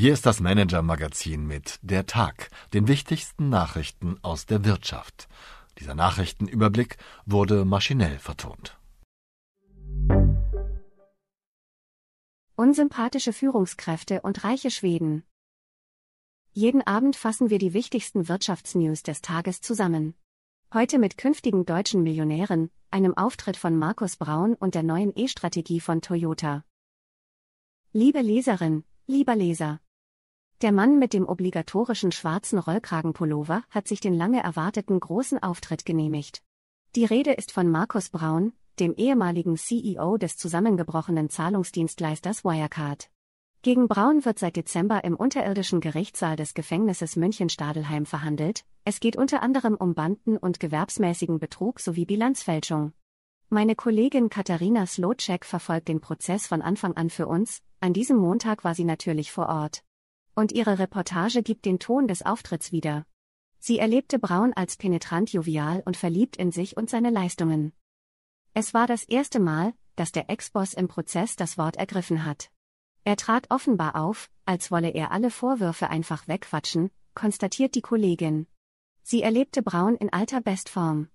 Hier ist das Manager-Magazin mit Der Tag, den wichtigsten Nachrichten aus der Wirtschaft. Dieser Nachrichtenüberblick wurde maschinell vertont. Unsympathische Führungskräfte und reiche Schweden. Jeden Abend fassen wir die wichtigsten Wirtschaftsnews des Tages zusammen. Heute mit künftigen deutschen Millionären, einem Auftritt von Markus Braun und der neuen E-Strategie von Toyota. Liebe Leserin, lieber Leser. Der Mann mit dem obligatorischen schwarzen Rollkragenpullover hat sich den lange erwarteten großen Auftritt genehmigt. Die Rede ist von Markus Braun, dem ehemaligen CEO des zusammengebrochenen Zahlungsdienstleisters Wirecard. Gegen Braun wird seit Dezember im unterirdischen Gerichtssaal des Gefängnisses München-Stadelheim verhandelt. Es geht unter anderem um Banden und gewerbsmäßigen Betrug sowie Bilanzfälschung. Meine Kollegin Katharina Slotschek verfolgt den Prozess von Anfang an für uns. An diesem Montag war sie natürlich vor Ort. Und ihre Reportage gibt den Ton des Auftritts wieder. Sie erlebte Braun als penetrant jovial und verliebt in sich und seine Leistungen. Es war das erste Mal, dass der Ex-Boss im Prozess das Wort ergriffen hat. Er trat offenbar auf, als wolle er alle Vorwürfe einfach wegquatschen, konstatiert die Kollegin. Sie erlebte Braun in alter Bestform.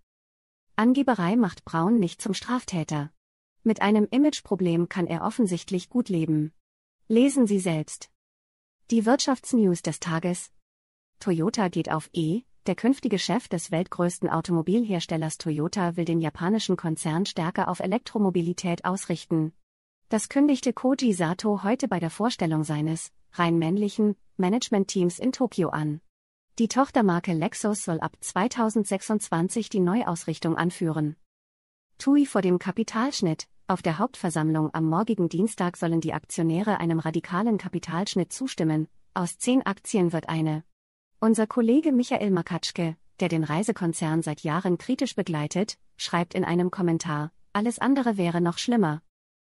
Angeberei macht Braun nicht zum Straftäter. Mit einem Imageproblem kann er offensichtlich gut leben. Lesen Sie selbst. Die Wirtschaftsnews des Tages. Toyota geht auf E. Der künftige Chef des weltgrößten Automobilherstellers Toyota will den japanischen Konzern stärker auf Elektromobilität ausrichten. Das kündigte Koji Sato heute bei der Vorstellung seines, rein männlichen, Managementteams in Tokio an. Die Tochtermarke Lexus soll ab 2026 die Neuausrichtung anführen. TUI vor dem Kapitalschnitt, auf der Hauptversammlung am morgigen Dienstag sollen die Aktionäre einem radikalen Kapitalschnitt zustimmen, aus zehn Aktien wird eine. Unser Kollege Michael Makatschke, der den Reisekonzern seit Jahren kritisch begleitet, schreibt in einem Kommentar, alles andere wäre noch schlimmer.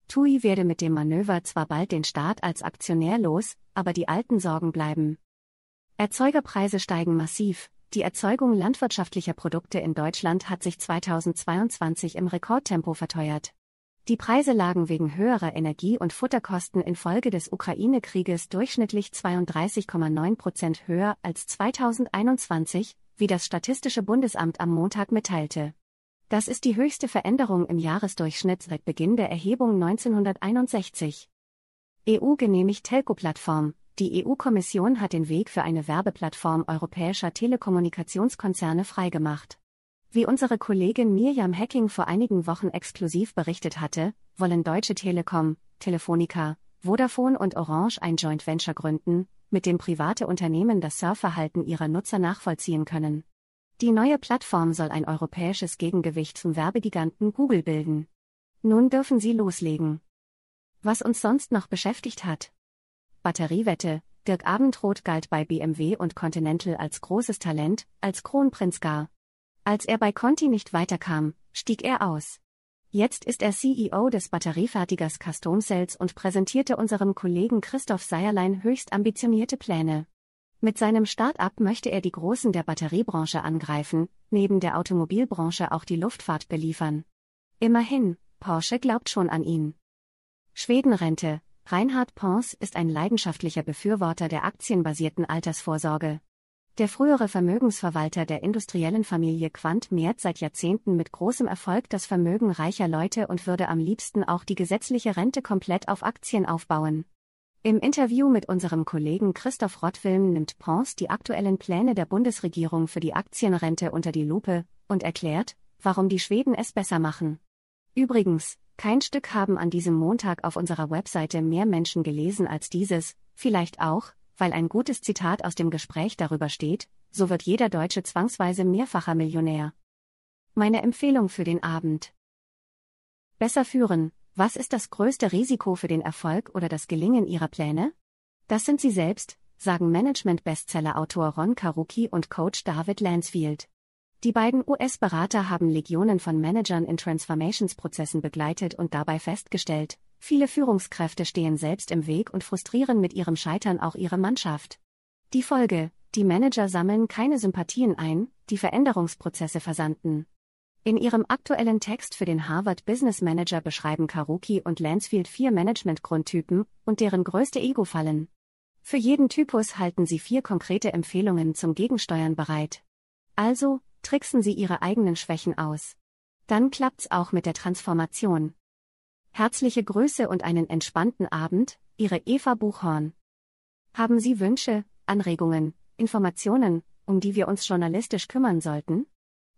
TUI werde mit dem Manöver zwar bald den Staat als Aktionär los, aber die alten Sorgen bleiben. Erzeugerpreise steigen massiv, die Erzeugung landwirtschaftlicher Produkte in Deutschland hat sich 2022 im Rekordtempo verteuert. Die Preise lagen wegen höherer Energie- und Futterkosten infolge des Ukraine-Krieges durchschnittlich 32,9 Prozent höher als 2021, wie das Statistische Bundesamt am Montag mitteilte. Das ist die höchste Veränderung im Jahresdurchschnitt seit Beginn der Erhebung 1961. EU genehmigt Telco-Plattform. Die EU-Kommission hat den Weg für eine Werbeplattform europäischer Telekommunikationskonzerne freigemacht. Wie unsere Kollegin Mirjam Hacking vor einigen Wochen exklusiv berichtet hatte, wollen Deutsche Telekom, Telefonica, Vodafone und Orange ein Joint Venture gründen, mit dem private Unternehmen das Surfverhalten ihrer Nutzer nachvollziehen können. Die neue Plattform soll ein europäisches Gegengewicht zum Werbegiganten Google bilden. Nun dürfen sie loslegen. Was uns sonst noch beschäftigt hat. Batteriewette, Dirk Abendroth galt bei BMW und Continental als großes Talent, als Kronprinz gar. Als er bei Conti nicht weiterkam, stieg er aus. Jetzt ist er CEO des Batteriefertigers Custom Cells und präsentierte unserem Kollegen Christoph Seierlein höchst ambitionierte Pläne. Mit seinem Start-up möchte er die Großen der Batteriebranche angreifen, neben der Automobilbranche auch die Luftfahrt beliefern. Immerhin, Porsche glaubt schon an ihn. Schwedenrente. Reinhard Pons ist ein leidenschaftlicher Befürworter der aktienbasierten Altersvorsorge. Der frühere Vermögensverwalter der industriellen Familie Quandt mehrt seit Jahrzehnten mit großem Erfolg das Vermögen reicher Leute und würde am liebsten auch die gesetzliche Rente komplett auf Aktien aufbauen. Im Interview mit unserem Kollegen Christoph Rottwilm nimmt Pons die aktuellen Pläne der Bundesregierung für die Aktienrente unter die Lupe und erklärt, warum die Schweden es besser machen. Übrigens, kein Stück haben an diesem Montag auf unserer Webseite mehr Menschen gelesen als dieses, vielleicht auch, weil ein gutes Zitat aus dem Gespräch darüber steht, so wird jeder Deutsche zwangsweise mehrfacher Millionär. Meine Empfehlung für den Abend. Besser führen, was ist das größte Risiko für den Erfolg oder das Gelingen Ihrer Pläne? Das sind Sie selbst, sagen Management-Bestseller-Autor Ron Karuki und Coach David Lansfield. Die beiden US-Berater haben Legionen von Managern in Transformationsprozessen begleitet und dabei festgestellt, Viele Führungskräfte stehen selbst im Weg und frustrieren mit ihrem Scheitern auch ihre Mannschaft. Die Folge, die Manager sammeln keine Sympathien ein, die Veränderungsprozesse versanden. In ihrem aktuellen Text für den Harvard Business Manager beschreiben Karuki und Lansfield vier Management-Grundtypen und deren größte Ego-Fallen. Für jeden Typus halten Sie vier konkrete Empfehlungen zum Gegensteuern bereit. Also, tricksen Sie Ihre eigenen Schwächen aus. Dann klappt's auch mit der Transformation. Herzliche Grüße und einen entspannten Abend, Ihre Eva Buchhorn. Haben Sie Wünsche, Anregungen, Informationen, um die wir uns journalistisch kümmern sollten?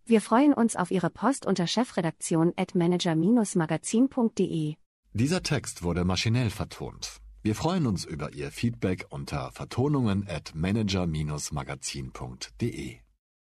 Wir freuen uns auf Ihre Post unter chefredaktion at manager-magazin.de. Dieser Text wurde maschinell vertont. Wir freuen uns über Ihr Feedback unter vertonungen at manager-magazin.de.